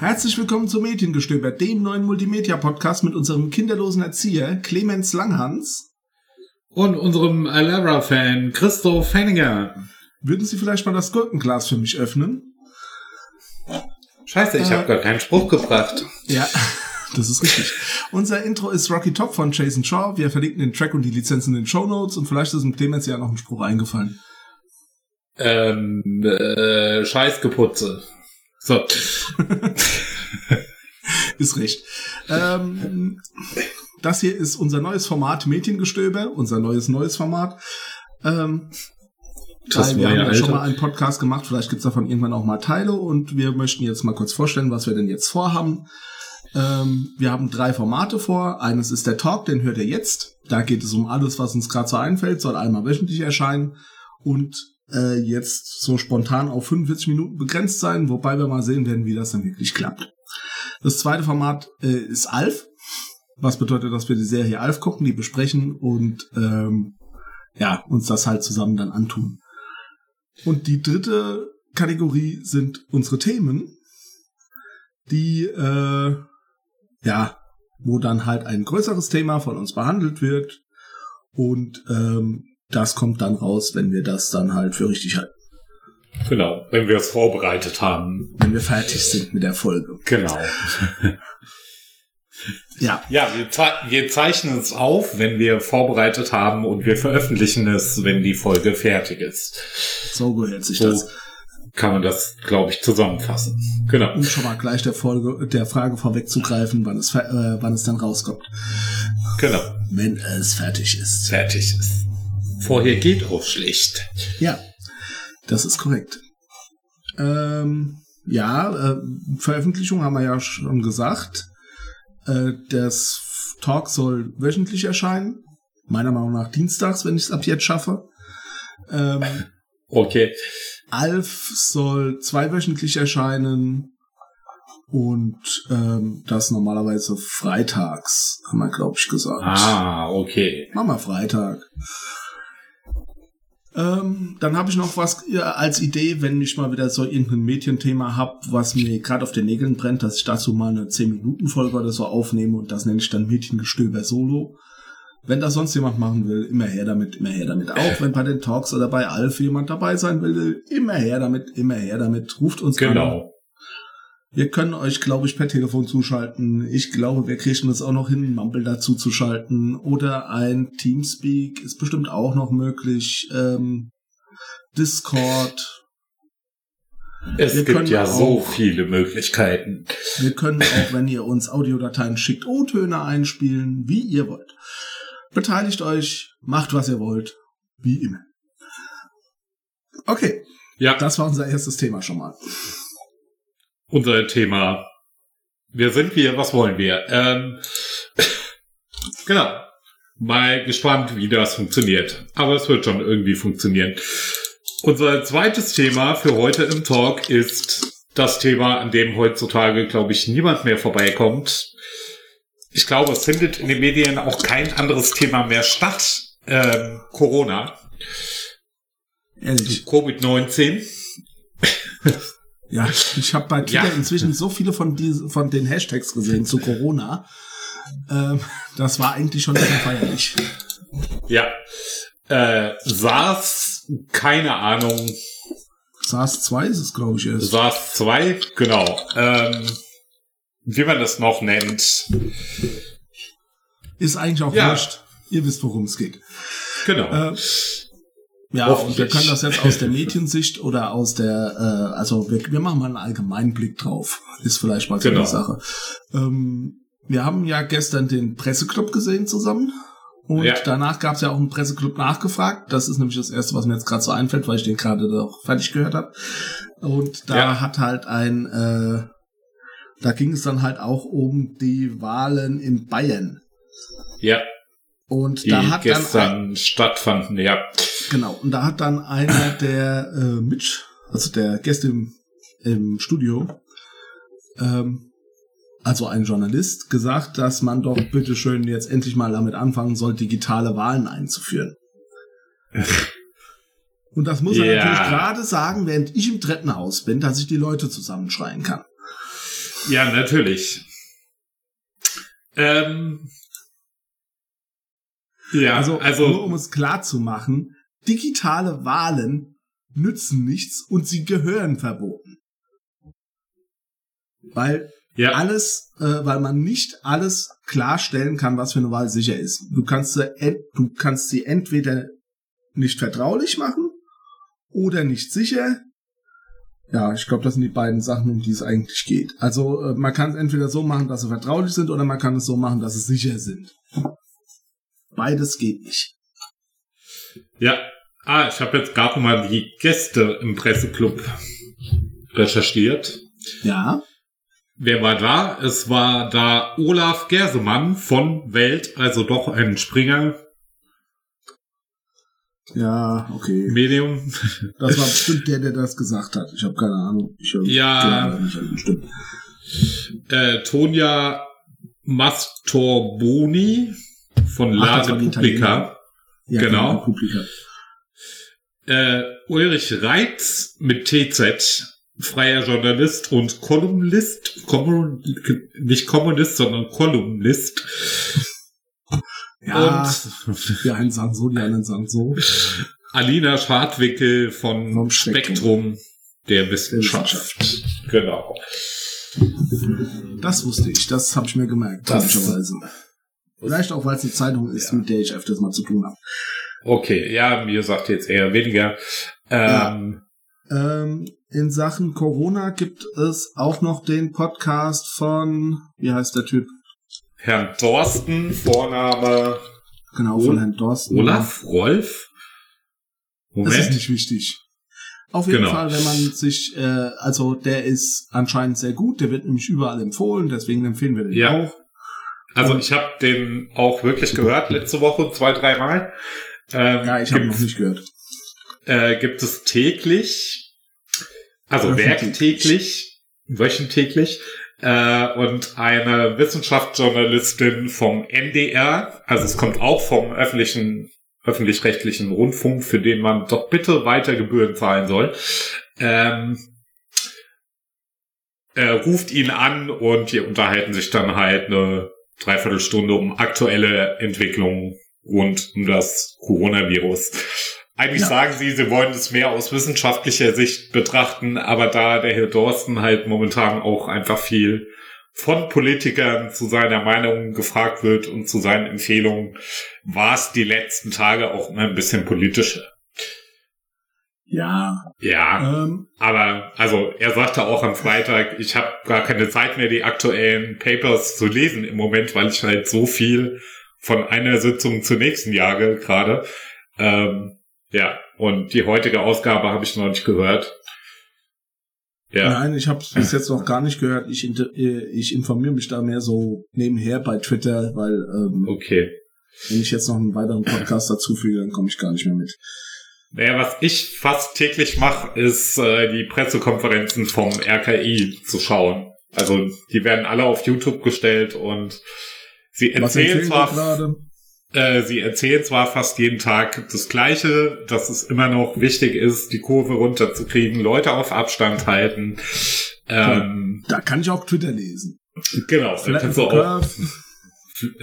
Herzlich willkommen zu Mediengestöber, dem neuen Multimedia-Podcast mit unserem kinderlosen Erzieher Clemens Langhans. Und unserem Alara-Fan Christoph Henninger. Würden Sie vielleicht mal das Gurkenglas für mich öffnen? Scheiße, ich äh, habe gar keinen Spruch gebracht. Ja, das ist richtig. Unser Intro ist Rocky Top von Jason Shaw. Wir verlinken den Track und die Lizenzen in den Show Notes und vielleicht ist dem Clemens ja noch ein Spruch eingefallen. Ähm, äh, Scheißgeputze. So. ist recht. Ähm, das hier ist unser neues Format Mädchengestöber, unser neues neues Format. Ähm, das wir haben ja schon mal einen Podcast gemacht, vielleicht gibt's davon irgendwann auch mal Teile und wir möchten jetzt mal kurz vorstellen, was wir denn jetzt vorhaben. Ähm, wir haben drei Formate vor. Eines ist der Talk, den hört ihr jetzt. Da geht es um alles, was uns gerade so einfällt, soll einmal wöchentlich erscheinen. Und äh, jetzt so spontan auf 45 Minuten begrenzt sein, wobei wir mal sehen werden, wie das dann wirklich klappt. Das zweite Format äh, ist Alf, was bedeutet, dass wir die Serie Alf gucken, die besprechen und ähm, ja, uns das halt zusammen dann antun. Und die dritte Kategorie sind unsere Themen, die äh, ja, wo dann halt ein größeres Thema von uns behandelt wird und ähm, das kommt dann raus, wenn wir das dann halt für richtig halten. Genau, wenn wir es vorbereitet haben. Wenn wir fertig sind mit der Folge. Genau. ja. Ja, wir, ze wir, zeichnen es auf, wenn wir vorbereitet haben und wir veröffentlichen es, wenn die Folge fertig ist. So gehört sich so das. Kann man das, glaube ich, zusammenfassen. Genau. Um schon mal gleich der Folge, der Frage vorwegzugreifen, wann es, äh, wann es dann rauskommt. Genau. Wenn es fertig ist. Fertig ist. Vorher geht auch schlecht. Ja, das ist korrekt. Ähm, ja, äh, Veröffentlichung haben wir ja schon gesagt. Äh, das Talk soll wöchentlich erscheinen. Meiner Meinung nach dienstags, wenn ich es ab jetzt schaffe. Ähm, okay. Alf soll zweiwöchentlich erscheinen. Und ähm, das normalerweise freitags, haben wir, glaube ich, gesagt. Ah, okay. Machen wir Freitag. Ähm, dann habe ich noch was als Idee, wenn ich mal wieder so irgendein Mädchenthema hab, was mir gerade auf den Nägeln brennt, dass ich dazu mal eine 10-Minuten-Folge oder so aufnehme und das nenne ich dann Mädchengestöber Solo. Wenn das sonst jemand machen will, immer her damit, immer her damit. Auch wenn bei den Talks oder bei Alf jemand dabei sein will, immer her damit, immer her damit. Ruft uns genau. an. Genau. Wir können euch, glaube ich, per Telefon zuschalten. Ich glaube, wir kriegen es auch noch hin, Mumble dazu zu schalten. Oder ein Teamspeak ist bestimmt auch noch möglich. Ähm, Discord. Es wir gibt ja auch, so viele Möglichkeiten. Wir können auch, wenn ihr uns Audiodateien schickt, O-Töne einspielen, wie ihr wollt. Beteiligt euch, macht was ihr wollt, wie immer. Okay. Ja. Das war unser erstes Thema schon mal unser Thema. Wer sind wir? Was wollen wir? Ähm, genau. Mal gespannt, wie das funktioniert. Aber es wird schon irgendwie funktionieren. Unser zweites Thema für heute im Talk ist das Thema, an dem heutzutage, glaube ich, niemand mehr vorbeikommt. Ich glaube, es findet in den Medien auch kein anderes Thema mehr statt. Ähm, Corona. Covid-19. Ja, ich habe bei Twitter ja. inzwischen so viele von, diese, von den Hashtags gesehen zu Corona. Ähm, das war eigentlich schon sehr feierlich. Ja. Äh, SARS, keine Ahnung. SARS 2 ist es, glaube ich, erst. SARS 2, genau. Ähm, wie man das noch nennt. Ist eigentlich auch ja. wurscht. Ihr wisst, worum es geht. Genau. Äh, ja, und wir können das jetzt aus der Mediensicht oder aus der, äh, also wir, wir machen mal einen allgemeinen Blick drauf. Ist vielleicht mal so genau. eine Sache. Ähm, wir haben ja gestern den Presseclub gesehen zusammen. Und ja. danach gab es ja auch einen Presseclub nachgefragt. Das ist nämlich das Erste, was mir jetzt gerade so einfällt, weil ich den gerade doch fertig gehört habe. Und da ja. hat halt ein, äh, da ging es dann halt auch um die Wahlen in Bayern. Ja. Und die da hat gestern dann ein, stattfanden, ja. Genau, und da hat dann einer der äh, Mitch, also der Gäste im, im Studio, ähm, also ein Journalist, gesagt, dass man doch bitteschön jetzt endlich mal damit anfangen soll, digitale Wahlen einzuführen. Und das muss er ja. natürlich gerade sagen, während ich im Treppenhaus bin, dass ich die Leute zusammenschreien kann. Ja, natürlich. Ähm, ja, also, also nur um es klar zu machen, digitale Wahlen nützen nichts und sie gehören verboten. Weil ja. alles, äh, weil man nicht alles klarstellen kann, was für eine Wahl sicher ist. Du kannst sie, du kannst sie entweder nicht vertraulich machen oder nicht sicher. Ja, ich glaube, das sind die beiden Sachen, um die es eigentlich geht. Also äh, man kann es entweder so machen, dass sie vertraulich sind, oder man kann es so machen, dass sie sicher sind. Beides geht nicht. Ja, ah, ich habe jetzt gerade mal die Gäste im Presseclub recherchiert. Ja. Wer war da? Es war da Olaf Gersemann von Welt, also doch ein Springer. Ja, okay. Medium. Das war bestimmt der, der das gesagt hat. Ich habe keine Ahnung. Ich hab ja. Nicht, bestimmt. Äh, Tonja Mastorboni von La Repubblica. Ja, genau. Republika. Äh, Ulrich Reitz mit TZ freier Journalist und Kolumnist, Kommun, nicht Kommunist, sondern Kolumnist. Ja, und, die einen sagen so, die anderen sagen so. Alina Schadwickel von Vom Spektrum, Spektrum der Wissenschaft. Genau. Das wusste ich, das habe ich mir gemerkt, komischerweise. Vielleicht auch, weil es eine Zeitung ist, ja. mit der ich öfters mal zu tun habe. Okay, ja, mir sagt jetzt eher weniger. Ähm, ja. ähm, in Sachen Corona gibt es auch noch den Podcast von, wie heißt der Typ? Herrn Dorsten, Vorname. Genau, von Herrn Dorsten. Olaf, Rolf? Moment. Das ist nicht wichtig. Auf jeden genau. Fall, wenn man sich, äh, also der ist anscheinend sehr gut, der wird nämlich überall empfohlen, deswegen empfehlen wir den ja. auch. Also ich habe den auch wirklich gehört letzte Woche zwei, dreimal. Ähm, ja, ich habe noch nicht gehört. Äh, gibt es täglich also werktäglich, wöchentlich. Äh, und eine Wissenschaftsjournalistin vom NDR, also es kommt auch vom öffentlichen, öffentlich-rechtlichen Rundfunk, für den man doch bitte weiter Gebühren zahlen soll, ähm, äh, ruft ihn an und die unterhalten sich dann halt eine Dreiviertelstunde um aktuelle Entwicklungen rund um das Coronavirus. Eigentlich ja. sagen sie, sie wollen es mehr aus wissenschaftlicher Sicht betrachten, aber da der Herr Dorsten halt momentan auch einfach viel von Politikern zu seiner Meinung gefragt wird und zu seinen Empfehlungen, war es die letzten Tage auch immer ein bisschen politischer. Ja. Ja. Ähm. Aber also er sagte auch am Freitag, ich habe gar keine Zeit mehr, die aktuellen Papers zu lesen im Moment, weil ich halt so viel von einer Sitzung zur nächsten jage gerade. Ähm, ja, und die heutige Ausgabe habe ich noch nicht gehört. Ja. Nein, ich habe es bis jetzt noch gar nicht gehört. Ich, äh, ich informiere mich da mehr so nebenher bei Twitter, weil ähm, okay. wenn ich jetzt noch einen weiteren Podcast dazu füge, dann komme ich gar nicht mehr mit. Naja, was ich fast täglich mache, ist äh, die Pressekonferenzen vom RKI zu schauen. Also die werden alle auf YouTube gestellt und sie erzählen zwar? Äh, sie erzählen zwar fast jeden Tag das Gleiche, dass es immer noch wichtig ist, die Kurve runterzukriegen, Leute auf Abstand halten. Ähm, da kann ich auch Twitter lesen. Genau, Flatten the Curve.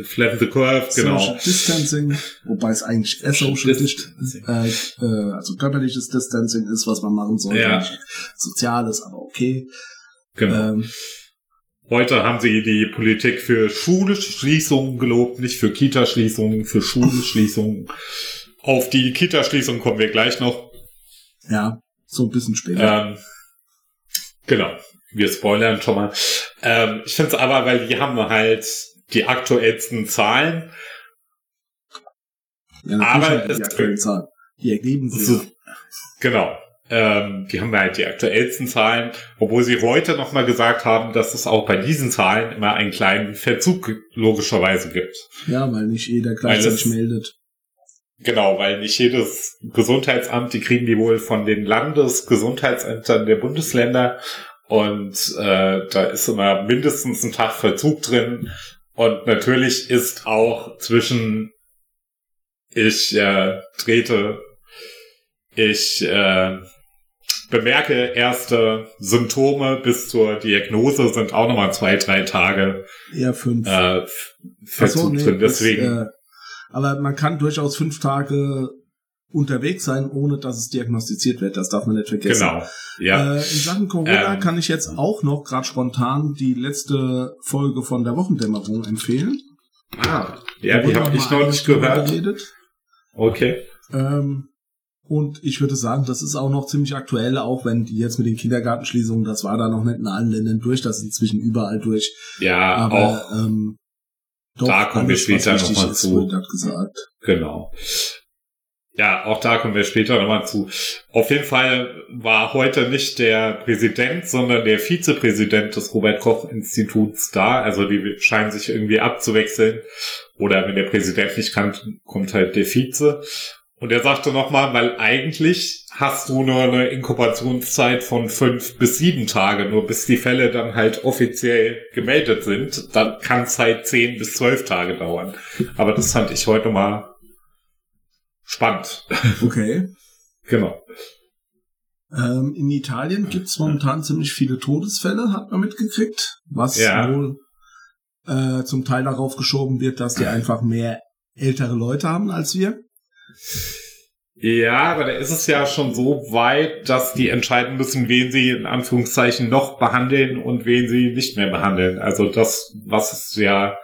Flatten the Curve, genau. Social Distancing, wobei es eigentlich Social Distancing, äh, äh, also körperliches Distancing ist, was man machen sollte. Ja. Soziales, aber okay. Genau. Ähm, Heute haben sie die Politik für Schulschließungen gelobt, nicht für Kita-Schließungen, für Schulschließungen. Auf die Kita-Schließung kommen wir gleich noch. Ja, so ein bisschen später. Ähm, genau, wir spoilern schon mal. Ähm, ich finde es aber, weil die haben halt die aktuellsten Zahlen. Ja, aber die aktuellen Zahlen. Die ergeben sich. So, genau. Ähm, die haben wir halt die aktuellsten Zahlen, obwohl sie heute nochmal gesagt haben, dass es auch bei diesen Zahlen immer einen kleinen Verzug logischerweise gibt. Ja, weil nicht jeder gleichzeitig meldet. Genau, weil nicht jedes Gesundheitsamt, die kriegen die wohl von den Landesgesundheitsämtern der Bundesländer und äh, da ist immer mindestens ein Tag Verzug drin und natürlich ist auch zwischen ich äh, trete ich äh, bemerke erste Symptome bis zur Diagnose sind auch nochmal zwei, drei Tage. Eher fünf. Äh, Verzug nee, drin. Deswegen. Ist, äh, aber man kann durchaus fünf Tage unterwegs sein, ohne dass es diagnostiziert wird. Das darf man nicht vergessen. Genau. Ja. Äh, in Sachen Corona ähm, kann ich jetzt auch noch gerade spontan die letzte Folge von der Wochendämmerung empfehlen. Ah, ja, die habe ich noch nicht gehört. Geredet. Okay. Ähm, und ich würde sagen, das ist auch noch ziemlich aktuell, auch wenn die jetzt mit den Kindergartenschließungen, das war da noch nicht in allen Ländern durch, das ist inzwischen überall durch. Ja, Aber, auch. Ähm, doch, da kommen wir später nochmal zu. Gesagt. Genau. Ja, auch da kommen wir später nochmal zu. Auf jeden Fall war heute nicht der Präsident, sondern der Vizepräsident des Robert Koch Instituts da. Also die scheinen sich irgendwie abzuwechseln. Oder wenn der Präsident nicht kann, kommt halt der Vize. Und er sagte nochmal, weil eigentlich hast du nur eine Inkubationszeit von fünf bis sieben Tage, nur bis die Fälle dann halt offiziell gemeldet sind. Dann kann es halt zehn bis zwölf Tage dauern. Aber das fand ich heute mal spannend. Okay. genau. Ähm, in Italien gibt's momentan ziemlich viele Todesfälle, hat man mitgekriegt, was ja. wohl äh, zum Teil darauf geschoben wird, dass die einfach mehr ältere Leute haben als wir. Ja, aber da ist es ja schon so weit, dass die entscheiden müssen, wen sie in Anführungszeichen noch behandeln und wen sie nicht mehr behandeln. Also das, was es ja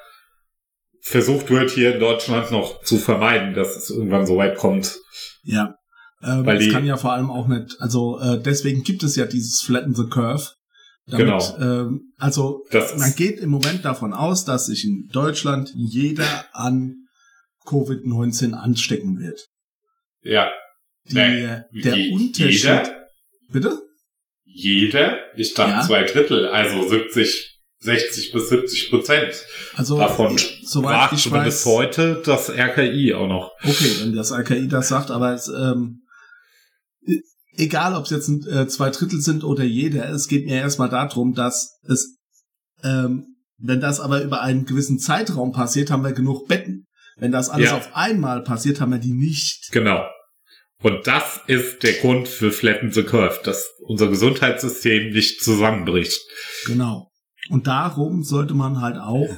versucht wird, hier in Deutschland noch zu vermeiden, dass es irgendwann so weit kommt. Ja. Ähm, Weil das kann ja vor allem auch nicht, also äh, deswegen gibt es ja dieses Flatten the Curve. Damit, genau. Ähm, also das man geht im Moment davon aus, dass sich in Deutschland jeder an Covid-19 anstecken wird. Ja. Die, nee, der je, Unterschied. Jeder? Bitte? Jeder? Ich dachte ja. zwei Drittel, also 70 60 bis 70 Prozent. Also davon soweit ich weiß, heute das RKI auch noch. Okay, wenn das RKI das sagt, aber es, ähm, egal ob es jetzt äh, zwei Drittel sind oder jeder, es geht mir erstmal darum, dass es, ähm, wenn das aber über einen gewissen Zeitraum passiert, haben wir genug Betten. Wenn das alles ja. auf einmal passiert, haben wir die nicht. Genau. Und das ist der Grund für Flatten the Curve, dass unser Gesundheitssystem nicht zusammenbricht. Genau. Und darum sollte man halt auch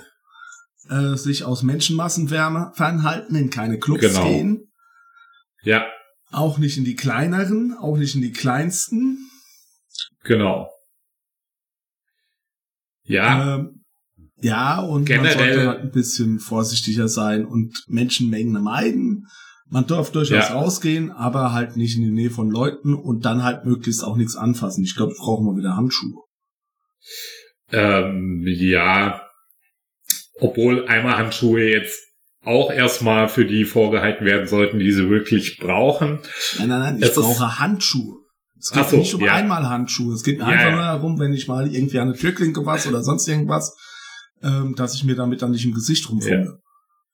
äh, sich aus Menschenmassen fernhalten, in keine Clubs genau. gehen. Ja. Auch nicht in die kleineren, auch nicht in die kleinsten. Genau. Ja. Ähm, ja, und Generell, man sollte halt ein bisschen vorsichtiger sein und Menschenmengen meiden. Man darf durchaus ja. rausgehen, aber halt nicht in die Nähe von Leuten und dann halt möglichst auch nichts anfassen. Ich glaube, brauchen wir wieder Handschuhe. Ähm, ja, obwohl einmal Handschuhe jetzt auch erstmal für die vorgehalten werden sollten, die sie wirklich brauchen. Nein, nein, nein, ich es brauche Handschuhe. Es geht so, nicht um ja. einmal Handschuhe. Es geht mir ja, einfach nur darum, wenn ich mal irgendwie an eine Türklinke was oder sonst irgendwas, ähm, dass ich mir damit dann nicht im Gesicht rumfunde.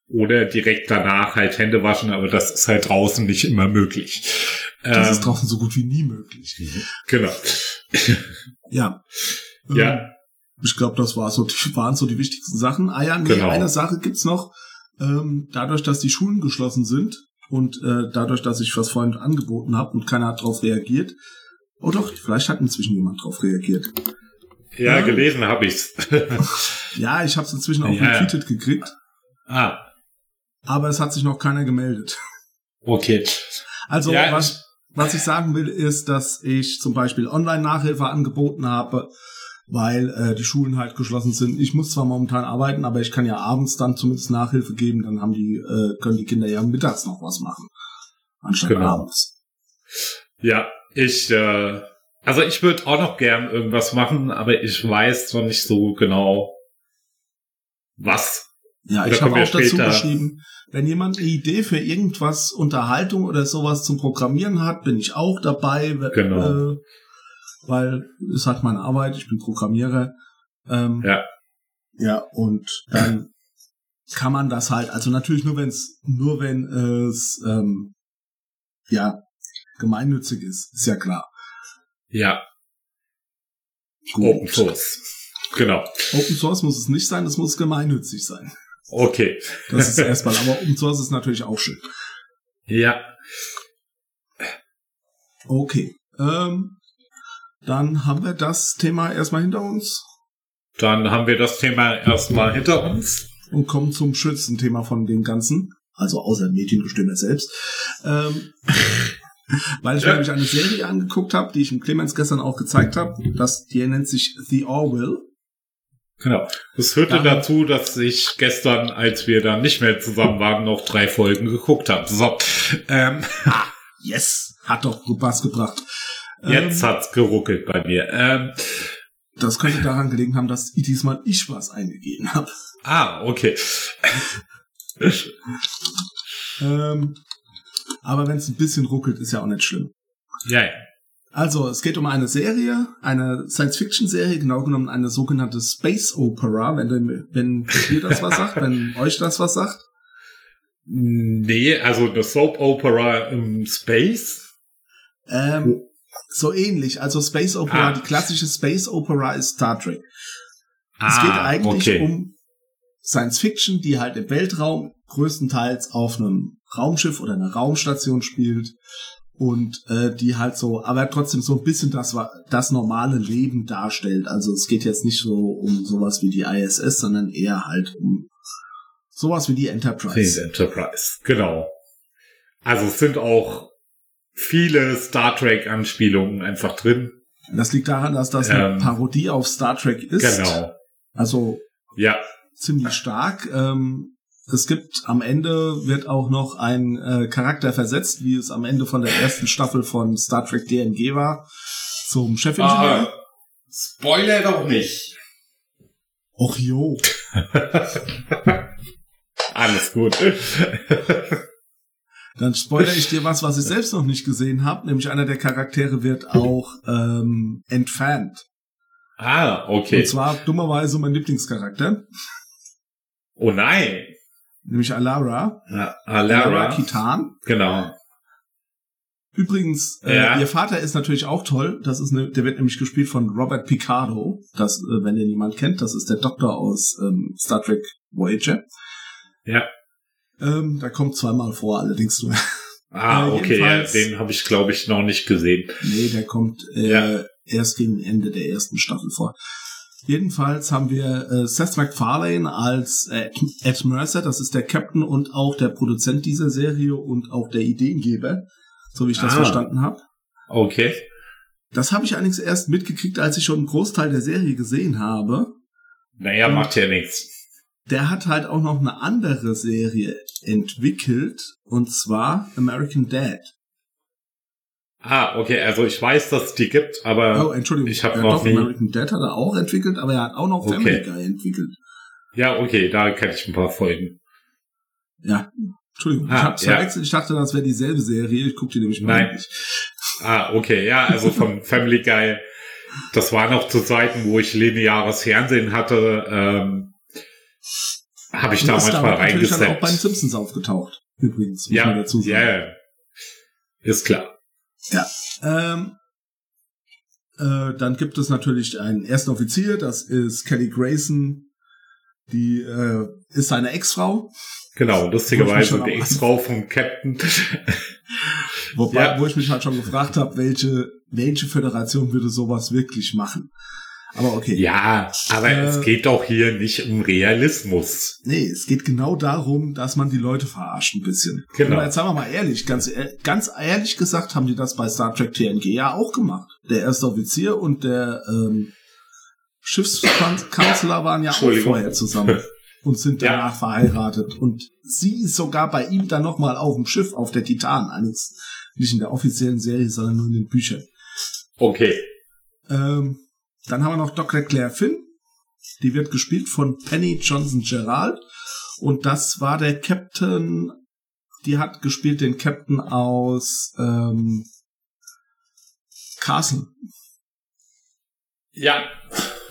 Oder direkt danach halt Hände waschen, aber das ist halt draußen nicht immer möglich. Das ähm, ist draußen so gut wie nie möglich. Genau. ja. Ja. Ich glaube, das war so, waren so die wichtigsten Sachen. Ah ja, nee, genau. eine Sache gibt's noch. Ähm, dadurch, dass die Schulen geschlossen sind und äh, dadurch, dass ich was vorhin angeboten habe und keiner hat darauf reagiert. Oh doch, vielleicht hat inzwischen jemand darauf reagiert. Ja, ja. gelesen habe ich's. ja, ich habe es inzwischen auch ja, retweetet gekriegt. Ah. Aber es hat sich noch keiner gemeldet. Okay. Also ja, was, was ich sagen will, ist, dass ich zum Beispiel Online-Nachhilfe angeboten habe weil äh, die Schulen halt geschlossen sind. Ich muss zwar momentan arbeiten, aber ich kann ja abends dann zumindest Nachhilfe geben, dann haben die, äh, können die Kinder ja mittags noch was machen. Anstatt genau. abends. Ja, ich, äh, also ich würde auch noch gern irgendwas machen, aber ich weiß noch nicht so genau, was. Ja, ich habe auch dazu geschrieben, wenn jemand eine Idee für irgendwas, Unterhaltung oder sowas zum Programmieren hat, bin ich auch dabei. Genau. Äh, weil es hat meine Arbeit, ich bin Programmierer. Ähm, ja. Ja, und dann kann man das halt, also natürlich nur wenn es, nur wenn es ähm, ja gemeinnützig ist, ist ja klar. Ja. Gut. Open Source. Genau. Open Source muss es nicht sein, es muss gemeinnützig sein. Okay. Das ist erstmal, aber Open Source ist natürlich auch schön. Ja. Okay. Ähm, Dann haben wir das Thema erstmal hinter uns. Dann haben wir das Thema erstmal hinter uns. Und kommen zum schönsten Thema von dem Ganzen. Also außer Mädchengestimme selbst. Ähm, weil ich mir nämlich eine Serie angeguckt habe, die ich dem Clemens gestern auch gezeigt habe. Das, die nennt sich The Orwell. Genau. Das führte Dann, dazu, dass ich gestern, als wir dann nicht mehr zusammen waren, noch drei Folgen geguckt habe. So. Ähm. Ah, yes. Hat doch was gebracht. Jetzt ähm, hat's geruckelt bei mir. Ähm, das könnte daran gelegen haben, dass diesmal ich was eingegeben habe. Ah, okay. ähm, aber wenn es ein bisschen ruckelt, ist ja auch nicht schlimm. Ja, ja. Also, es geht um eine Serie, eine Science-Fiction-Serie, genau genommen eine sogenannte Space Opera, wenn, wenn ihr das was sagt, wenn euch das was sagt. Nee, also eine Soap Opera im Space? Ähm, so ähnlich. Also Space Opera, ah. die klassische Space Opera ist Star Trek. Ah, es geht eigentlich okay. um Science Fiction, die halt im Weltraum größtenteils auf einem Raumschiff oder einer Raumstation spielt und äh, die halt so, aber trotzdem so ein bisschen das das normale Leben darstellt. Also es geht jetzt nicht so um sowas wie die ISS, sondern eher halt um sowas wie die Enterprise. Die Enterprise, genau. Also es sind auch viele Star Trek Anspielungen einfach drin. Das liegt daran, dass das eine ähm, Parodie auf Star Trek ist. Genau. Also ja. ziemlich stark. Ähm, es gibt am Ende wird auch noch ein äh, Charakter versetzt, wie es am Ende von der ersten Staffel von Star Trek DNG war, zum Chefingenieur. Ah, Spoiler doch nicht. Och jo. Alles gut. Dann spoilere ich dir was, was ich selbst noch nicht gesehen habe. Nämlich einer der Charaktere wird auch ähm, entfernt. Ah, okay. Und zwar dummerweise mein Lieblingscharakter. Oh nein. Nämlich Alara. Ja, Alara. Alara Kitan. Genau. Übrigens, äh, ja. ihr Vater ist natürlich auch toll. Das ist eine, der wird nämlich gespielt von Robert Picardo. Das, äh, wenn ihr niemand kennt, das ist der Doktor aus ähm, Star Trek Voyager. Ja. Ähm, da kommt zweimal vor, allerdings nur. Ah, äh, okay, ja, den habe ich, glaube ich, noch nicht gesehen. Nee, der kommt äh, ja. erst gegen Ende der ersten Staffel vor. Jedenfalls haben wir äh, Seth MacFarlane als äh, Ed Mercer, das ist der Captain und auch der Produzent dieser Serie und auch der Ideengeber, so wie ich das ah. verstanden habe. Okay. Das habe ich allerdings erst mitgekriegt, als ich schon einen Großteil der Serie gesehen habe. Naja, und macht ja nichts. Der hat halt auch noch eine andere Serie entwickelt, und zwar American Dad. Ah, okay, also ich weiß, dass es die gibt, aber oh, Entschuldigung, ich habe noch nie... American Dad hat er auch entwickelt, aber er hat auch noch Family okay. Guy entwickelt. Ja, okay, da kenne ich ein paar Folgen. Ja, Entschuldigung, ah, ich habe verwechselt, ja. ich dachte, das wäre dieselbe Serie, ich gucke die nämlich mal Nein. Nicht. Ah, okay, ja, also von Family Guy, das war noch zu Zeiten, wo ich lineares Fernsehen hatte, ähm, habe ich da manchmal reingesetzt. Ist dann auch bei den Simpsons aufgetaucht, übrigens, ja, dazu sagen. Ja, ist klar. Ja. Ähm, äh, dann gibt es natürlich einen ersten Offizier, das ist Kelly Grayson, die äh, ist seine Ex-Frau. Genau, lustigerweise die Ex-Frau vom Captain. Wobei, ja. wo ich mich halt schon gefragt habe, welche, welche Föderation würde sowas wirklich machen? Aber okay. Ja, aber äh, es geht doch hier nicht um Realismus. Nee, es geht genau darum, dass man die Leute verarscht ein bisschen. Genau. Und jetzt sagen wir mal ehrlich, ganz, ganz ehrlich gesagt haben die das bei Star Trek TNG ja auch gemacht. Der erste Offizier und der ähm, Schiffskanzler waren ja auch vorher zusammen und sind danach ja. verheiratet. Und sie ist sogar bei ihm dann nochmal auf dem Schiff auf der Titan. Eines, nicht in der offiziellen Serie, sondern nur in den Büchern. Okay. Ähm, dann haben wir noch Dr. Claire Finn. Die wird gespielt von Penny Johnson Gerald. Und das war der Captain, die hat gespielt den Captain aus ähm, Castle. Ja.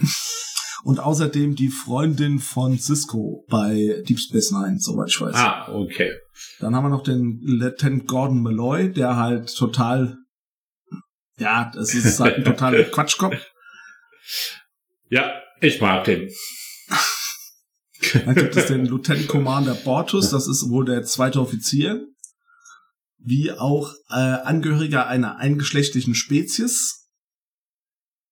Und außerdem die Freundin von Cisco bei Deep Space Nine, soweit ich weiß. Ah, okay. Dann haben wir noch den Lieutenant Gordon Malloy, der halt total, ja, das ist halt ein totaler Quatschkopf. Ja, ich mag den. Dann gibt es den Lieutenant Commander Bortus, das ist wohl der zweite Offizier, wie auch äh, Angehöriger einer eingeschlechtlichen Spezies.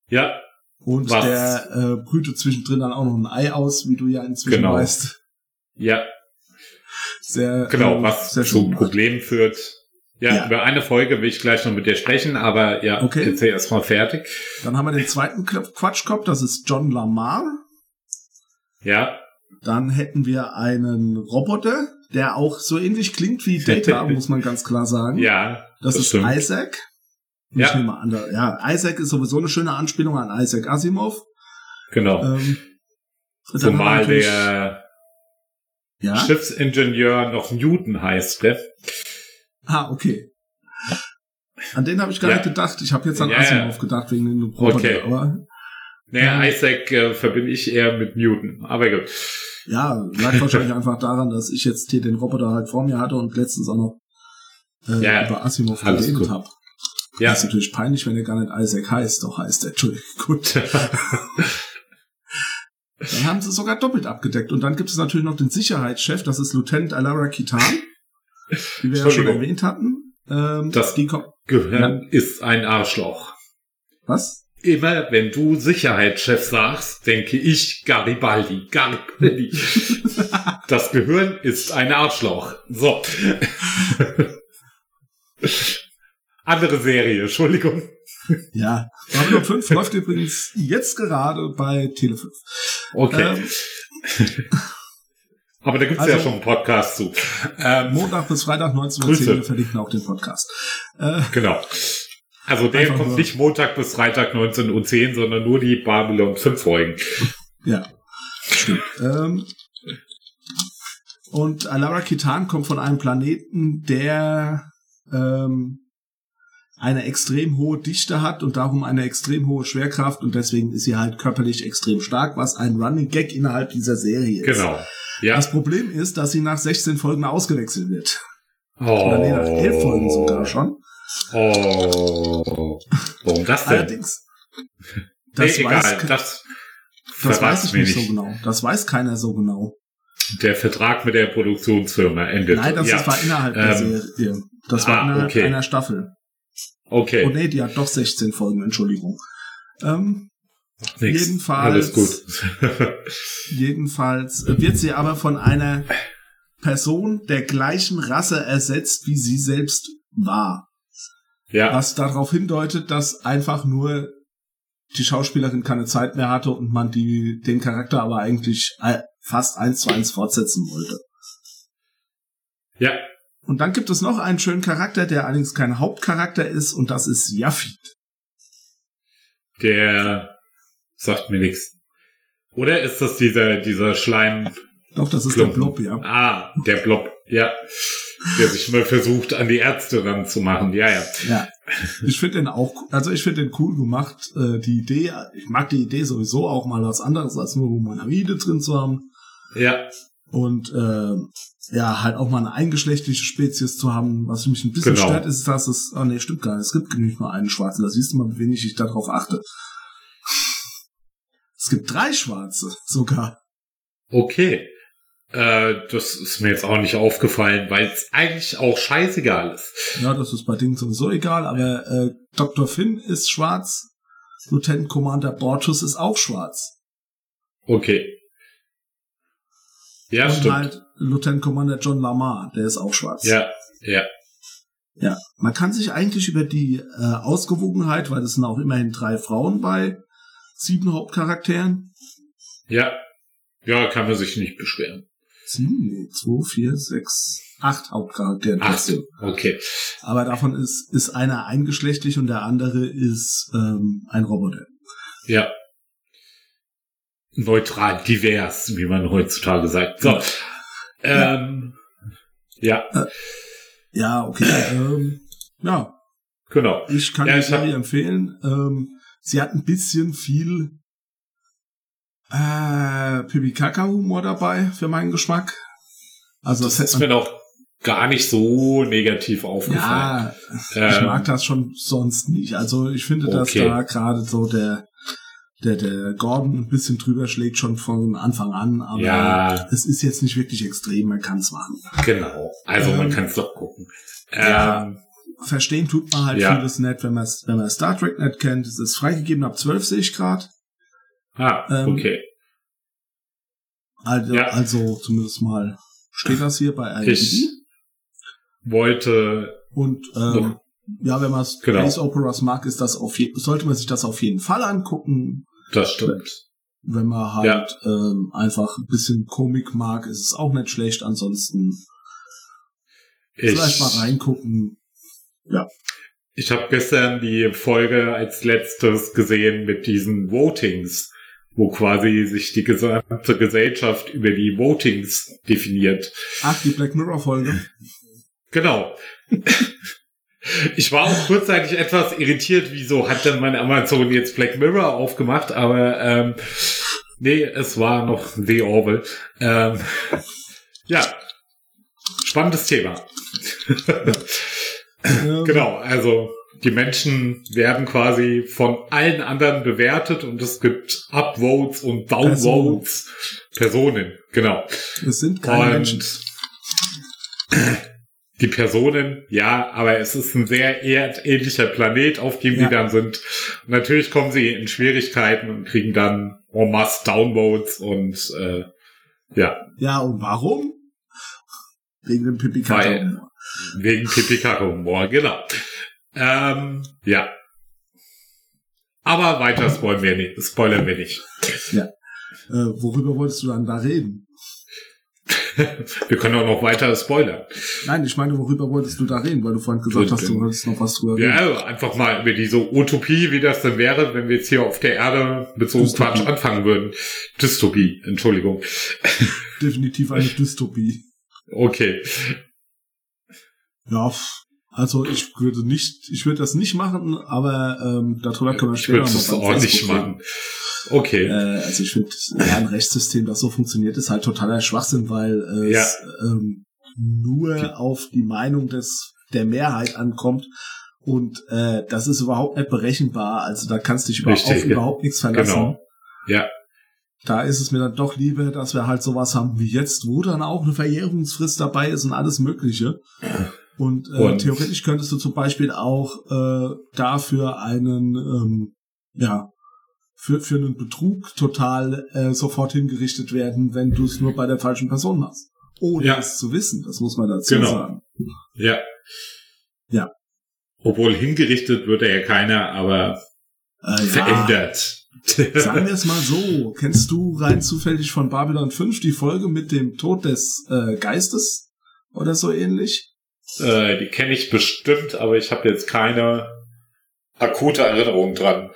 Ja. Und was? der äh, brütet zwischendrin dann auch noch ein Ei aus, wie du ja inzwischen genau. weißt. Ja. Sehr, genau, äh, was sehr zu Problemen führt. Ja, ja, über eine Folge will ich gleich noch mit dir sprechen, aber ja, okay. jetzt erstmal fertig. Dann haben wir den zweiten Quatschkopf, das ist John Lamar. Ja. Dann hätten wir einen Roboter, der auch so ähnlich klingt wie Data, muss man ganz klar sagen. Ja. Das, das ist stimmt. Isaac. Ich ja. nehme an, ja, Isaac ist sowieso eine schöne Anspielung an Isaac Asimov. Genau. Ähm, Zumal der ja? Schiffsingenieur noch Newton heißt, ne? Ah, okay. An den habe ich gar ja. nicht gedacht. Ich habe jetzt an ja, Asimov gedacht wegen den Roboter, okay. aber. Naja, ähm, Isaac äh, verbinde ich eher mit Newton, aber gut. Ja, lag wahrscheinlich einfach daran, dass ich jetzt hier den Roboter halt vor mir hatte und letztens auch noch äh, ja, über Asimov geredet habe. Ja. Das ist natürlich peinlich, wenn er gar nicht Isaac heißt, doch heißt er, Entschuldigung, gut. dann haben sie sogar doppelt abgedeckt. Und dann gibt es natürlich noch den Sicherheitschef, das ist Lieutenant Alara Kitan, wie wir ja schon erwähnt hatten. Ähm, das Gehirn ja. ist ein Arschloch. Was? Immer wenn du Sicherheitschef sagst, denke ich Garibaldi. Garibaldi. das Gehirn ist ein Arschloch. So. Andere Serie, Entschuldigung. Ja, Babylon 5 läuft übrigens jetzt gerade bei Tele5. Okay. Ähm, Aber da gibt's also, ja schon einen Podcast zu. Ähm, Montag bis Freitag 19.10 Uhr, wir verlinken auch den Podcast. Äh, genau. Also der kommt nur. nicht Montag bis Freitag 19.10 Uhr, sondern nur die Babylon 5 Folgen. Ja, stimmt. Ähm, und Alara Kitan kommt von einem Planeten, der ähm, eine extrem hohe Dichte hat und darum eine extrem hohe Schwerkraft und deswegen ist sie halt körperlich extrem stark, was ein Running Gag innerhalb dieser Serie ist. Genau. Ja. Das Problem ist, dass sie nach 16 Folgen ausgewechselt wird. Oh. Oder nee, nach 11 Folgen sogar schon. Oh. Warum das denn? Allerdings. Das nee, weiß, egal, das, das weiß ich nicht so genau. Das weiß keiner so genau. Der Vertrag mit der Produktionsfirma endet. Nein, das ja. war innerhalb ähm, der Serie. Das war ah, innerhalb okay. einer Staffel. Okay. Oh nee, die hat doch 16 Folgen, Entschuldigung. Ähm, Nix. Jedenfalls, Alles gut. jedenfalls wird sie aber von einer Person der gleichen Rasse ersetzt, wie sie selbst war. Ja. Was darauf hindeutet, dass einfach nur die Schauspielerin keine Zeit mehr hatte und man die, den Charakter aber eigentlich fast eins zu eins fortsetzen wollte. Ja, und dann gibt es noch einen schönen Charakter, der allerdings kein Hauptcharakter ist, und das ist Yafid. Der sagt mir nichts. Oder ist das dieser, dieser Schleim? Doch, das ist Klumpen? der Blob, ja. Ah, der Blob, ja. Der sich mal versucht, an die Ärzte ranzumachen, ja, ja. Ja. Ich finde den auch, also ich finde den cool gemacht. Äh, die Idee, ich mag die Idee sowieso auch mal was anderes, als nur Humanoide drin zu haben. Ja. Und äh, ja, halt auch mal eine eingeschlechtliche Spezies zu haben. Was mich ein bisschen genau. stört, ist, dass es, oh nee, stimmt gar nicht, es gibt nicht nur einen Schwarzen. Da siehst du mal, wie wenig ich darauf achte. Es gibt drei Schwarze sogar. Okay. Äh, das ist mir jetzt auch nicht aufgefallen, weil es eigentlich auch scheißegal ist. Ja, das ist bei Dingen sowieso egal, aber äh, Dr. Finn ist schwarz, Lieutenant Commander Bortus ist auch schwarz. Okay. Ja, und stimmt. halt Lieutenant Commander John Lamar, der ist auch schwarz. Ja, ja. Ja, man kann sich eigentlich über die äh, Ausgewogenheit, weil es sind auch immerhin drei Frauen bei sieben Hauptcharakteren. Ja, ja, kann man sich nicht beschweren. Sieben, nee, zwei, vier, sechs, acht Hauptcharaktere. Acht, okay. Aber davon ist, ist einer eingeschlechtlich und der andere ist ähm, ein Roboter. Ja, neutral, divers, wie man heutzutage sagt. So. Ähm, ja. Äh, ja, okay. ähm, ja. Genau. Ich kann ja, die Serie empfehlen. Ähm, sie hat ein bisschen viel äh, Pipi-Kaka-Humor dabei für meinen Geschmack. Also das, das ist mir noch gar nicht so negativ aufgefallen. Ja, ich ähm, mag das schon sonst nicht. Also ich finde, dass okay. da gerade so der der, der Gordon ein bisschen drüber schlägt schon von Anfang an, aber ja. es ist jetzt nicht wirklich extrem, man kann es machen. Genau, also ähm, man kann es doch gucken. Ja, ähm, verstehen tut man halt ja. vieles nicht, wenn man wenn man Star Trek nicht kennt. Es ist freigegeben ab 12 sehe ich gerade. Ah, ähm, okay. Also, ja. also zumindest mal steht das hier bei IMDb. Ich wollte und ähm, ja, wenn man genau. Space Operas mag, ist das auf sollte man sich das auf jeden Fall angucken. Das stimmt. Wenn man halt ja. ähm, einfach ein bisschen Komik mag, ist es auch nicht schlecht. Ansonsten ich, vielleicht mal reingucken. Ja. Ich habe gestern die Folge als letztes gesehen mit diesen Votings, wo quasi sich die gesamte Gesellschaft über die Votings definiert. Ach, die Black Mirror Folge. Genau. Ich war auch kurzzeitig etwas irritiert, wieso hat denn mein Amazon jetzt Black Mirror aufgemacht, aber ähm, nee, es war noch The Orville. Ähm, ja, spannendes Thema. Genau, also die Menschen werden quasi von allen anderen bewertet und es gibt Upvotes und Downvotes. Personen, genau. Es sind keine und Menschen die Personen, ja, aber es ist ein sehr erdähnlicher Planet, auf dem ja. sie dann sind. Und natürlich kommen sie in Schwierigkeiten und kriegen dann en masse Downvotes und äh, ja. Ja, und warum? Wegen dem pipi humor Wegen pipi humor genau. Ähm, ja. Aber weiter spoilern wir nicht. Spoilern wir nicht. Ja. Äh, worüber wolltest du dann da reden? Wir können auch noch weiter spoilern. Nein, ich meine, worüber wolltest du da reden? Weil du vorhin gesagt hast, du wolltest noch was drüber reden. Ja, einfach mal über diese Utopie, wie das denn wäre, wenn wir jetzt hier auf der Erde mit so einem Quatsch anfangen würden. Dystopie, Entschuldigung. Definitiv eine Dystopie. Okay. Ja, also ich würde nicht, ich würde das nicht machen, aber ähm, darüber können wir später noch das auch nicht machen. Okay. Äh, also ich finde, ja, ein Rechtssystem, das so funktioniert, ist halt totaler Schwachsinn, weil es ja. ähm, nur auf die Meinung des der Mehrheit ankommt und äh, das ist überhaupt nicht berechenbar. Also da kannst du dich Richtig, auf überhaupt nichts verlassen. Genau. Ja. Da ist es mir dann doch lieber, dass wir halt sowas haben wie jetzt, wo dann auch eine Verjährungsfrist dabei ist und alles Mögliche. Und, äh, und theoretisch könntest du zum Beispiel auch äh, dafür einen, ähm, ja, für, für einen Betrug total äh, sofort hingerichtet werden, wenn du es nur bei der falschen Person machst. Ohne ja. es zu wissen, das muss man dazu genau. sagen. Ja. Ja. Obwohl hingerichtet wird er ja keiner, aber äh, verändert. Ja. Sagen wir es mal so. Kennst du rein zufällig von Babylon 5 die Folge mit dem Tod des äh, Geistes? Oder so ähnlich? Äh, die kenne ich bestimmt, aber ich habe jetzt keine akute Erinnerung dran.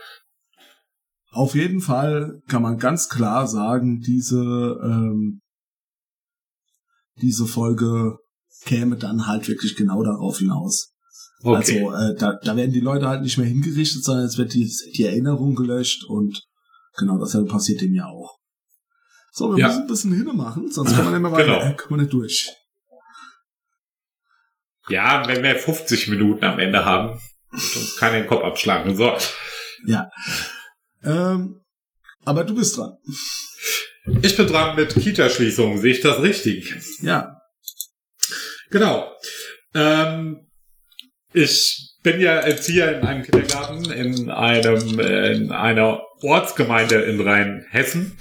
Auf jeden Fall kann man ganz klar sagen, diese, ähm, diese Folge käme dann halt wirklich genau darauf hinaus. Okay. Also äh, da, da werden die Leute halt nicht mehr hingerichtet, sondern es wird die, die Erinnerung gelöscht und genau dasselbe passiert dem ja auch. So, wir ja. müssen ein bisschen hinne machen, sonst kommen wir nicht mehr weiter, genau. kommen wir nicht durch. Ja, wenn wir 50 Minuten am Ende haben, uns keiner den Kopf abschlagen. So. Ja. Ähm, aber du bist dran. Ich bin dran mit Kita-Schließungen. Sehe ich das richtig? Ja. Genau. Ähm, ich bin ja Erzieher in einem Kindergarten in einem in einer Ortsgemeinde in Rheinhessen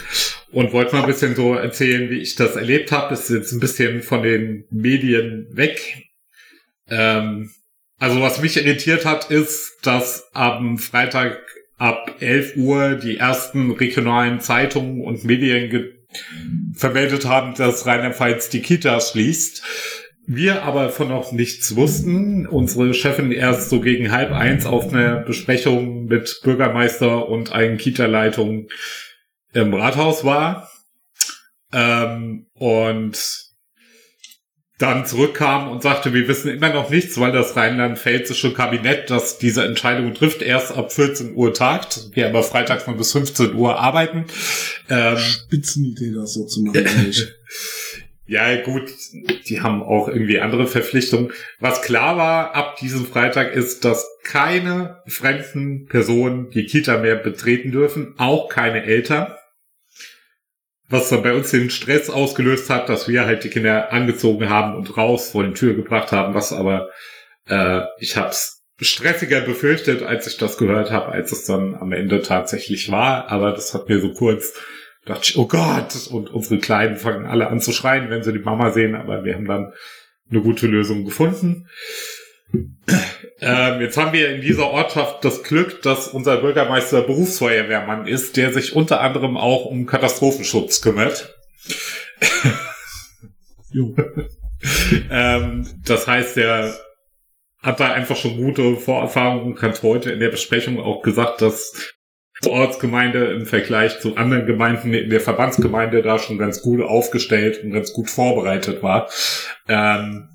und wollte mal ein bisschen so erzählen, wie ich das erlebt habe. Das ist jetzt ein bisschen von den Medien weg. Ähm, also was mich irritiert hat, ist, dass am Freitag ab 11 Uhr die ersten regionalen Zeitungen und Medien vermeldet haben, dass Rheinland-Pfalz die Kitas schließt. Wir aber von noch nichts wussten. Unsere Chefin erst so gegen halb eins auf einer Besprechung mit Bürgermeister und einen Kita-Leitung im Rathaus war. Ähm, und dann zurückkam und sagte, wir wissen immer noch nichts, weil das rheinland-pfälzische Kabinett, das diese Entscheidung trifft, erst ab 14 Uhr tagt. Wir aber freitags mal bis 15 Uhr arbeiten. Ähm, Spitzenidee, das so zu machen. ja, gut, die haben auch irgendwie andere Verpflichtungen. Was klar war ab diesem Freitag ist, dass keine fremden Personen die Kita mehr betreten dürfen, auch keine Eltern was dann bei uns den Stress ausgelöst hat, dass wir halt die Kinder angezogen haben und raus vor die Tür gebracht haben, was aber Äh, ich habe es stressiger befürchtet, als ich das gehört habe, als es dann am Ende tatsächlich war. Aber das hat mir so kurz dachte ich, oh Gott, und unsere Kleinen fangen alle an zu schreien, wenn sie die Mama sehen, aber wir haben dann eine gute Lösung gefunden. Ähm, jetzt haben wir in dieser Ortschaft das Glück, dass unser Bürgermeister Berufsfeuerwehrmann ist, der sich unter anderem auch um Katastrophenschutz kümmert. ähm, das heißt, er hat da einfach schon gute Vorerfahrungen und hat heute in der Besprechung auch gesagt, dass die Ortsgemeinde im Vergleich zu anderen Gemeinden in der Verbandsgemeinde da schon ganz gut aufgestellt und ganz gut vorbereitet war. Ähm,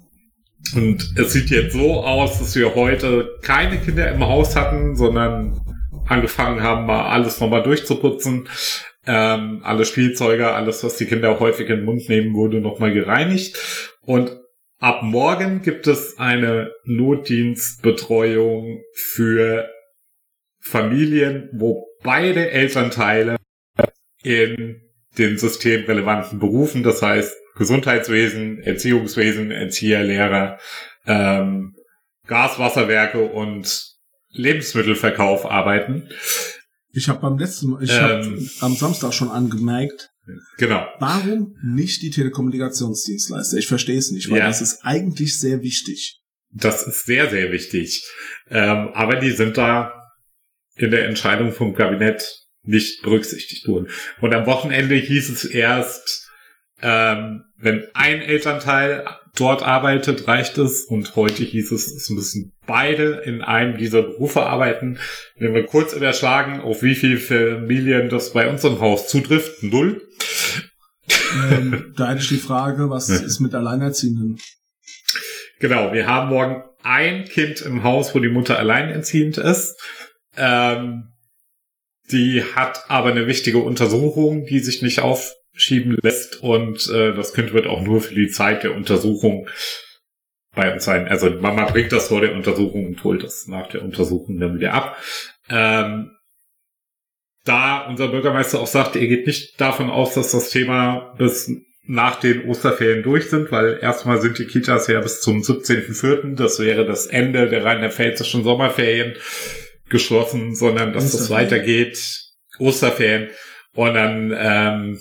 und es sieht jetzt so aus, dass wir heute keine Kinder im Haus hatten, sondern angefangen haben, mal alles nochmal durchzuputzen. Ähm, alle Spielzeuge, alles, was die Kinder häufig in den Mund nehmen, wurde nochmal gereinigt. Und ab morgen gibt es eine Notdienstbetreuung für Familien, wo beide Elternteile in den systemrelevanten Berufen, das heißt Gesundheitswesen, Erziehungswesen, Erzieher, Lehrer, ähm, Gaswasserwerke und Lebensmittelverkauf arbeiten. Ich habe beim letzten Mal, ich ähm, habe am Samstag schon angemerkt, genau. Warum nicht die Telekommunikationsdienstleister? Ich verstehe es nicht, weil ja. das ist eigentlich sehr wichtig. Das ist sehr, sehr wichtig. Ähm, aber die sind da in der Entscheidung vom Kabinett nicht berücksichtigt wurden. Und am Wochenende hieß es erst, ähm, wenn ein Elternteil dort arbeitet, reicht es. Und heute hieß es, es müssen beide in einem dieser Berufe arbeiten. Wenn wir kurz überschlagen, auf wie viele Familien das bei uns im Haus zutrifft, null. Ähm, da ich die Frage, was ist mit Alleinerziehenden? Genau, wir haben morgen ein Kind im Haus, wo die Mutter alleinerziehend ist. Ähm, die hat aber eine wichtige Untersuchung, die sich nicht aufschieben lässt und äh, das Kind wird auch nur für die Zeit der Untersuchung bei uns sein. Also Mama bringt das vor der Untersuchung und holt das nach der Untersuchung dann wieder ab. Ähm, da unser Bürgermeister auch sagt, er geht nicht davon aus, dass das Thema bis nach den Osterferien durch sind, weil erstmal sind die Kitas ja bis zum 17.04., das wäre das Ende der rheinland-pfälzischen Sommerferien geschlossen, sondern dass das weitergeht. Osterferien. Und dann ähm,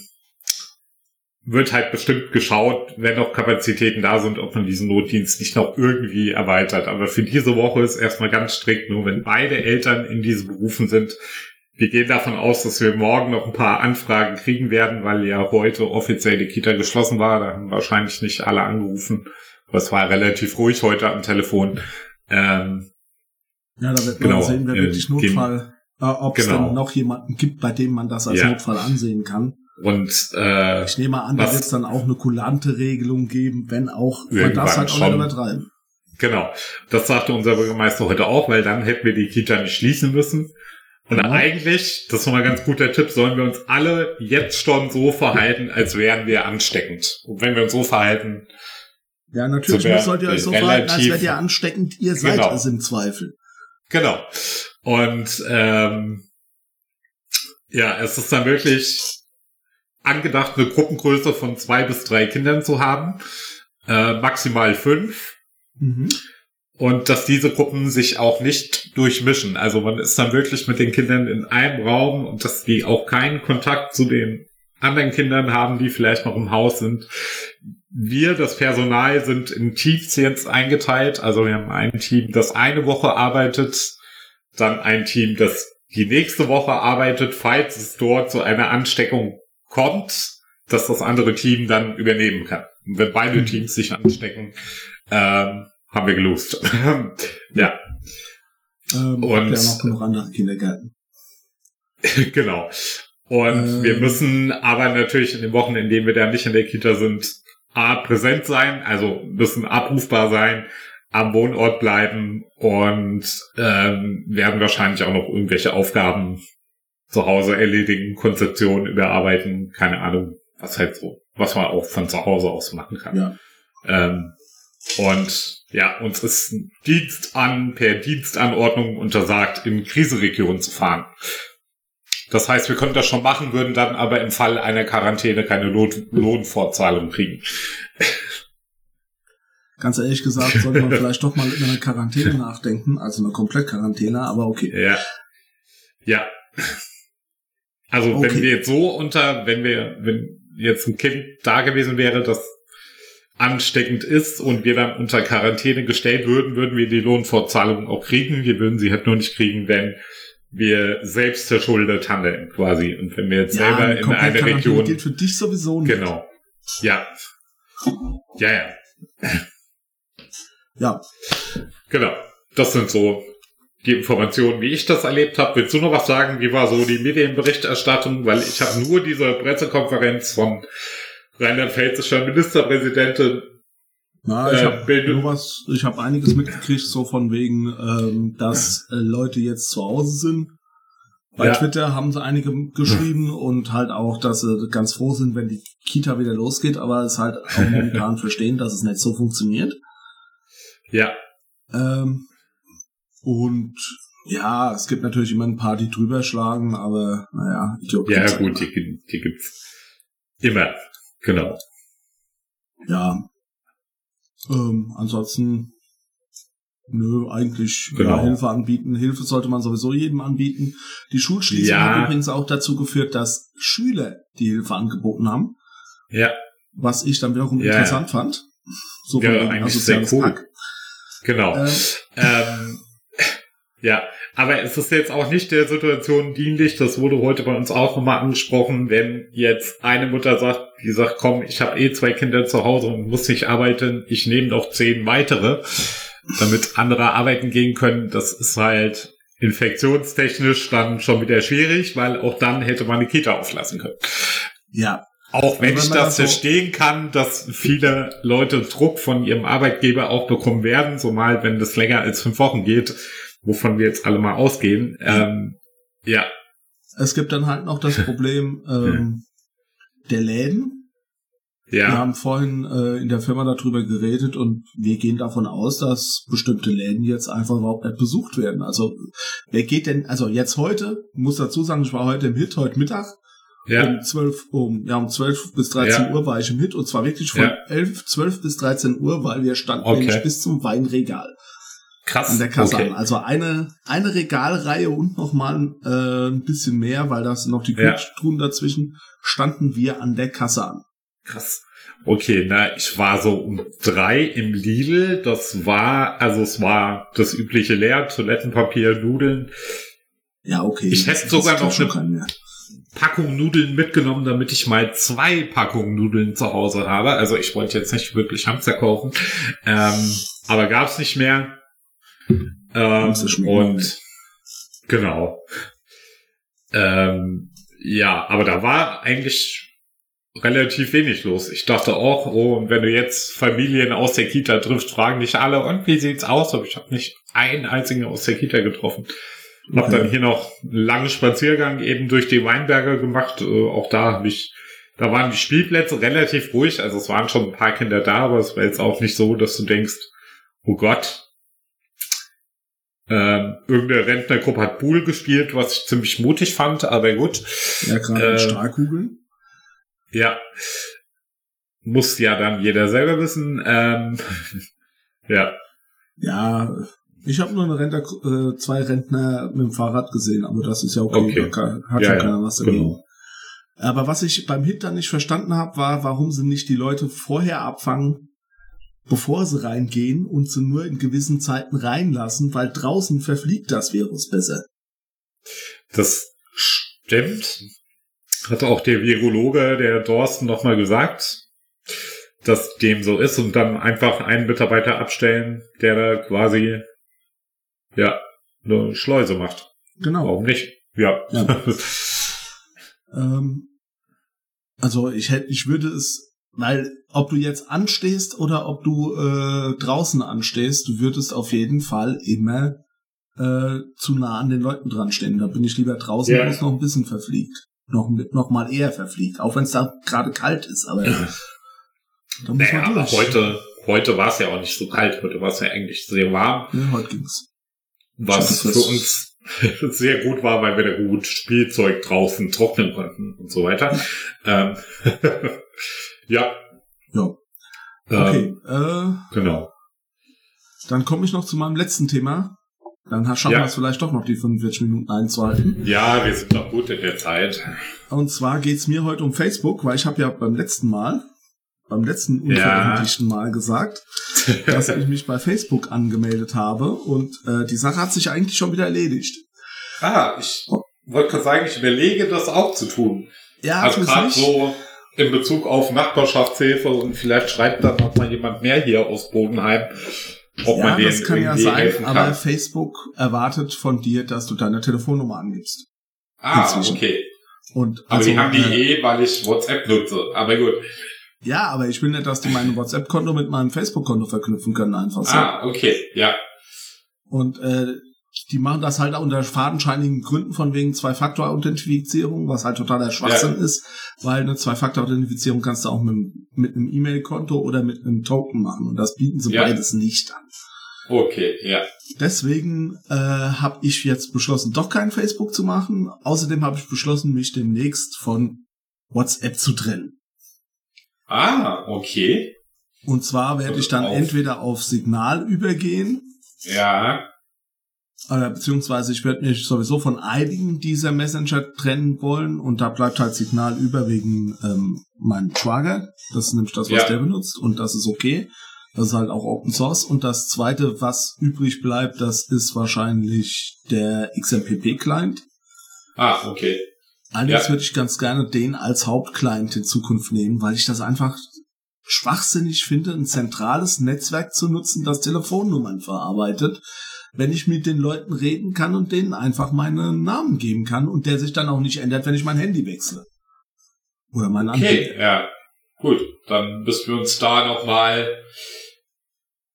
wird halt bestimmt geschaut, wenn noch Kapazitäten da sind, ob man diesen Notdienst nicht noch irgendwie erweitert. Aber für diese Woche ist erstmal ganz strikt, nur wenn beide Eltern in diesen Berufen sind. Wir gehen davon aus, dass wir morgen noch ein paar Anfragen kriegen werden, weil ja heute offiziell die Kita geschlossen war. Da haben wahrscheinlich nicht alle angerufen. Aber es war relativ ruhig heute am Telefon. Ähm, ja, da wird man genau, sehen, wer wirklich Notfall, äh, ob es genau. dann noch jemanden gibt, bei dem man das als ja. Notfall ansehen kann. Und äh, ich nehme an, da wird es dann auch eine kulante Regelung geben, wenn auch man das halt auch nicht übertreiben. Genau, das sagte unser Bürgermeister heute auch, weil dann hätten wir die Kita nicht schließen müssen. Und ja. eigentlich, das ist nochmal ein ganz guter Tipp, sollen wir uns alle jetzt schon so verhalten, als wären wir ansteckend. Und wenn wir uns so verhalten, ja, natürlich so sollt ihr euch so verhalten, als wärt ihr ansteckend, ihr seid genau. es im Zweifel. Genau. Und ähm, ja, es ist dann wirklich angedacht, eine Gruppengröße von zwei bis drei Kindern zu haben, äh, maximal fünf. Mhm. Und dass diese Gruppen sich auch nicht durchmischen. Also man ist dann wirklich mit den Kindern in einem Raum und dass die auch keinen Kontakt zu den anderen Kindern haben, die vielleicht noch im Haus sind. Wir, das Personal, sind in Teams jetzt eingeteilt. Also wir haben ein Team, das eine Woche arbeitet, dann ein Team, das die nächste Woche arbeitet, falls es dort zu einer Ansteckung kommt, dass das andere Team dann übernehmen kann. Und wenn beide mhm. Teams sich anstecken, ähm, haben wir gelost. ja. Ähm, und ja noch genug andere Kindergärten. genau. Und ähm, wir müssen aber natürlich in den Wochen, in denen wir da nicht in der Kita sind, A, präsent sein, also müssen abrufbar sein, am Wohnort bleiben und ähm, werden wahrscheinlich auch noch irgendwelche Aufgaben zu Hause erledigen, Konzeption überarbeiten, keine Ahnung, was halt so, was man auch von zu Hause aus machen kann. Ja. Ähm, und ja, uns ist Dienst an, per Dienstanordnung untersagt, in Krisenregionen zu fahren. Das heißt, wir könnten das schon machen, würden dann aber im Fall einer Quarantäne keine Lohn Lohnfortzahlung kriegen. Ganz ehrlich gesagt, sollte man vielleicht doch mal über eine Quarantäne nachdenken, also eine Komplett-Quarantäne, aber okay. Ja. Ja. Also okay. wenn wir jetzt so unter, wenn wir, wenn jetzt ein Kind da gewesen wäre, das ansteckend ist und wir dann unter Quarantäne gestellt würden, würden wir die Lohnfortzahlung auch kriegen. Wir würden sie halt nur nicht kriegen, wenn wir selbst verschuldet handeln, quasi. Und wenn wir jetzt ja, selber in eine Region. gilt für dich sowieso nicht. Genau. Ja. Ja, ja. Ja. Genau. Das sind so die Informationen, wie ich das erlebt habe. Willst du noch was sagen? Wie war so die Medienberichterstattung? Weil ich habe nur diese Pressekonferenz von rheinland-pfälzischer Ministerpräsidentin. Na, ich äh, habe nur was, ich habe einiges mitgekriegt, so von wegen, ähm, dass äh, Leute jetzt zu Hause sind. Bei ja. Twitter haben sie einige geschrieben und halt auch, dass sie ganz froh sind, wenn die Kita wieder losgeht, aber es halt auch momentan verstehen, dass es nicht so funktioniert. Ja. Ähm, und ja, es gibt natürlich immer ein paar, die drüber schlagen, aber naja, Idiot. Ja, gut, die, die gibt's immer. Genau. Ja. Ähm, ansonsten, nö, eigentlich genau. Hilfe anbieten. Hilfe sollte man sowieso jedem anbieten. Die Schulschließung ja. hat übrigens auch dazu geführt, dass Schüler die Hilfe angeboten haben. Ja. Was ich dann wiederum ja. interessant fand. So ja, eigentlich sehr cool. Pack. Genau. Ähm, ähm, ja, aber es ist jetzt auch nicht der Situation dienlich, das wurde heute bei uns auch nochmal angesprochen, wenn jetzt eine Mutter sagt, die sagt, komm, ich habe eh zwei Kinder zu Hause und muss nicht arbeiten, ich nehme noch zehn weitere, damit andere arbeiten gehen können, das ist halt infektionstechnisch dann schon wieder schwierig, weil auch dann hätte man eine Kita auflassen können. Ja, auch wenn, wenn ich das so verstehen kann, dass viele Leute Druck von ihrem Arbeitgeber auch bekommen werden, zumal wenn das länger als fünf Wochen geht, wovon wir jetzt alle mal ausgehen. Ähm, ja. Es gibt dann halt noch das Problem ähm, der Läden. Ja. Wir haben vorhin äh, in der Firma darüber geredet und wir gehen davon aus, dass bestimmte Läden jetzt einfach überhaupt nicht besucht werden. Also wer geht denn, also jetzt heute, muss dazu sagen, ich war heute im Hit, heute Mittag, ja. Um 12, um, ja, um 12 bis 13 ja. Uhr war ich im Hit und zwar wirklich von ja. 11, 12 bis 13 Uhr, weil wir standen okay. nämlich bis zum Weinregal. Krass. An der Kasse okay. Also eine, eine Regalreihe und nochmal äh, ein bisschen mehr, weil da sind noch die Kühltruhen ja. dazwischen, standen wir an der Kasse an. Krass. Okay, na, ich war so um drei im Lidl. Das war, also es war das übliche leer, Toilettenpapier, Nudeln. Ja, okay. Ich hätte sogar noch eine, Packung Nudeln mitgenommen, damit ich mal zwei Packungen Nudeln zu Hause habe. Also ich wollte jetzt nicht wirklich Hamster kaufen, ähm, aber gab's nicht mehr. Ähm, und genau. Ähm, ja, aber da war eigentlich relativ wenig los. Ich dachte auch, oh, wenn du jetzt Familien aus der Kita triffst, fragen dich alle, und wie sieht's aus? Aber ich habe nicht einen einzigen aus der Kita getroffen. Okay. Hab dann hier noch einen langen Spaziergang eben durch die Weinberge gemacht. Äh, auch da habe ich, da waren die Spielplätze relativ ruhig. Also es waren schon ein paar Kinder da, aber es war jetzt auch nicht so, dass du denkst, oh Gott. Ähm, irgendeine Rentnergruppe hat Pool gespielt, was ich ziemlich mutig fand, aber gut. Ja, gerade mit äh, Strahlkugeln. Ja. Muss ja dann jeder selber wissen. Ähm, ja. Ja, ich habe nur eine Rentner, äh, zwei Rentner mit dem Fahrrad gesehen, aber das ist ja okay, okay. da hat ja, ja keiner was dagegen. Genau. Aber was ich beim Hit dann nicht verstanden habe, war, warum sie nicht die Leute vorher abfangen, bevor sie reingehen und sie nur in gewissen Zeiten reinlassen, weil draußen verfliegt das Virus besser. Das stimmt. Hat auch der Virologe, der Dorsten, nochmal gesagt, dass dem so ist und dann einfach einen Mitarbeiter abstellen, der da quasi ja, eine Schleuse macht. Genau. Warum nicht? Ja. ja. ähm, also ich hätte, ich würde es, weil ob du jetzt anstehst oder ob du äh, draußen anstehst, du würdest auf jeden Fall immer äh, zu nah an den Leuten dran stehen. Da bin ich lieber draußen, ja. wo es noch ein bisschen verfliegt. Noch, noch mal eher verfliegt. Auch wenn es da gerade kalt ist, aber ja. da muss naja, man durch. heute, heute war es ja auch nicht so kalt, heute war es ja eigentlich sehr warm. Ja, heute ging's. Was für uns sehr gut war, weil wir da gut Spielzeug draußen trocknen konnten und so weiter. Ähm, ja. Ja. Okay. Ähm, äh, Genau. Dann komme ich noch zu meinem letzten Thema. Dann schaffen ja. wir es vielleicht doch noch, die 45 Minuten einzuhalten. Ja, wir sind doch gut in der Zeit. Und zwar geht's mir heute um Facebook, weil ich habe ja beim letzten Mal, beim letzten unveröffentlichten ja. Mal gesagt, dass ich mich bei Facebook angemeldet habe und äh, die Sache hat sich eigentlich schon wieder erledigt. Ah, ich wollte gerade sagen, ich überlege, das auch zu tun. Ja, also gerade so in Bezug auf Nachbarschaftshilfe und vielleicht schreibt dann noch mal jemand mehr hier aus Bodenheim, ob ja, man denen das kann ja sein, kann. aber Facebook erwartet von dir, dass du deine Telefonnummer angibst. Ah, Inzwischen. okay. Und aber also, die haben die äh, eh, weil ich WhatsApp nutze. Aber gut. Ja, aber ich will nicht, dass die mein WhatsApp-Konto mit meinem Facebook-Konto verknüpfen können, einfach so. Ah, okay, ja. Und äh, die machen das halt unter fadenscheinigen Gründen von wegen Zwei-Faktor-Authentifizierung, was halt totaler Schwachsinn ja. ist, weil eine Zwei-Faktor-Authentifizierung kannst du auch mit, mit einem E-Mail-Konto oder mit einem Token machen und das bieten sie ja. beides nicht an. Okay, ja. Deswegen äh, habe ich jetzt beschlossen, doch kein Facebook zu machen. Außerdem habe ich beschlossen, mich demnächst von WhatsApp zu trennen. Ah, okay. Und zwar werde ich dann auf. entweder auf Signal übergehen. Ja oder beziehungsweise ich werde mich sowieso von einigen dieser Messenger trennen wollen und da bleibt halt Signal über wegen ähm, meinem Schwager. Das ist nämlich das, was ja. der benutzt und das ist okay. Das ist halt auch Open Source. Und das zweite, was übrig bleibt, das ist wahrscheinlich der XMPP-Client. Ah, okay. Allerdings ja. würde ich ganz gerne den als Hauptclient in Zukunft nehmen, weil ich das einfach schwachsinnig finde, ein zentrales Netzwerk zu nutzen, das Telefonnummern verarbeitet wenn ich mit den Leuten reden kann und denen einfach meinen Namen geben kann und der sich dann auch nicht ändert, wenn ich mein Handy wechsle. Oder mein Okay, Anbieter. ja. Gut, dann müssen wir uns da nochmal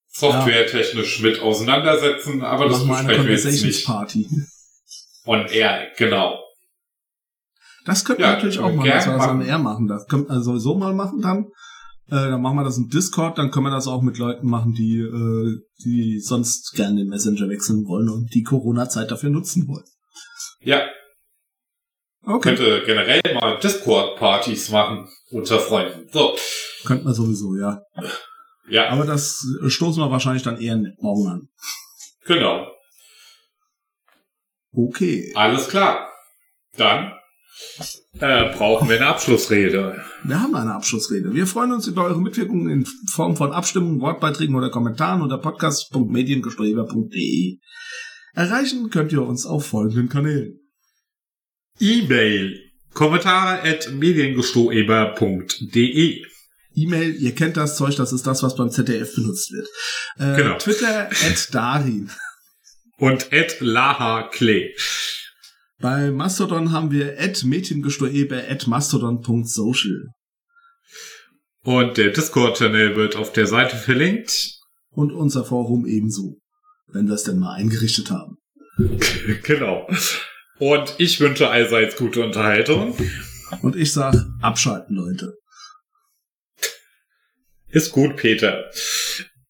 softwaretechnisch ja. mit auseinandersetzen, aber das besprechen wir jetzt nicht. Party. Und er, genau. Das könnte ja, natürlich auch mal, dass wir das an R machen. Das könnte man sowieso mal machen dann. Äh, dann machen wir das im Discord, dann können wir das auch mit Leuten machen, die, äh, die sonst gerne den Messenger wechseln wollen und die Corona-Zeit dafür nutzen wollen. Ja. Okay. Könnte generell mal Discord-Partys machen unter Freunden. So. Könnte man sowieso, ja. Ja. Aber das stoßen wir wahrscheinlich dann eher morgen an. Genau. Okay. Alles klar. Dann äh, brauchen wir eine Abschlussrede. Wir haben eine Abschlussrede. Wir freuen uns über eure Mitwirkung in Form von Abstimmungen, Wortbeiträgen oder Kommentaren unter podcast.mediengeströber.de. Erreichen könnt ihr uns auf folgenden Kanälen. E-Mail Kommentare at mediengestoeber.de E-Mail, ihr kennt das Zeug, das ist das, was beim ZDF benutzt wird. Äh, genau. Twitter at Darin. Und at Laha Klee. Bei Mastodon haben wir at Mädchengestoebe at mastodon.social. Und der Discord-Channel wird auf der Seite verlinkt. Und unser Forum ebenso. Wenn wir es denn mal eingerichtet haben. genau. Und ich wünsche allseits gute Unterhaltung. Und ich sag, abschalten, Leute. Ist gut, Peter.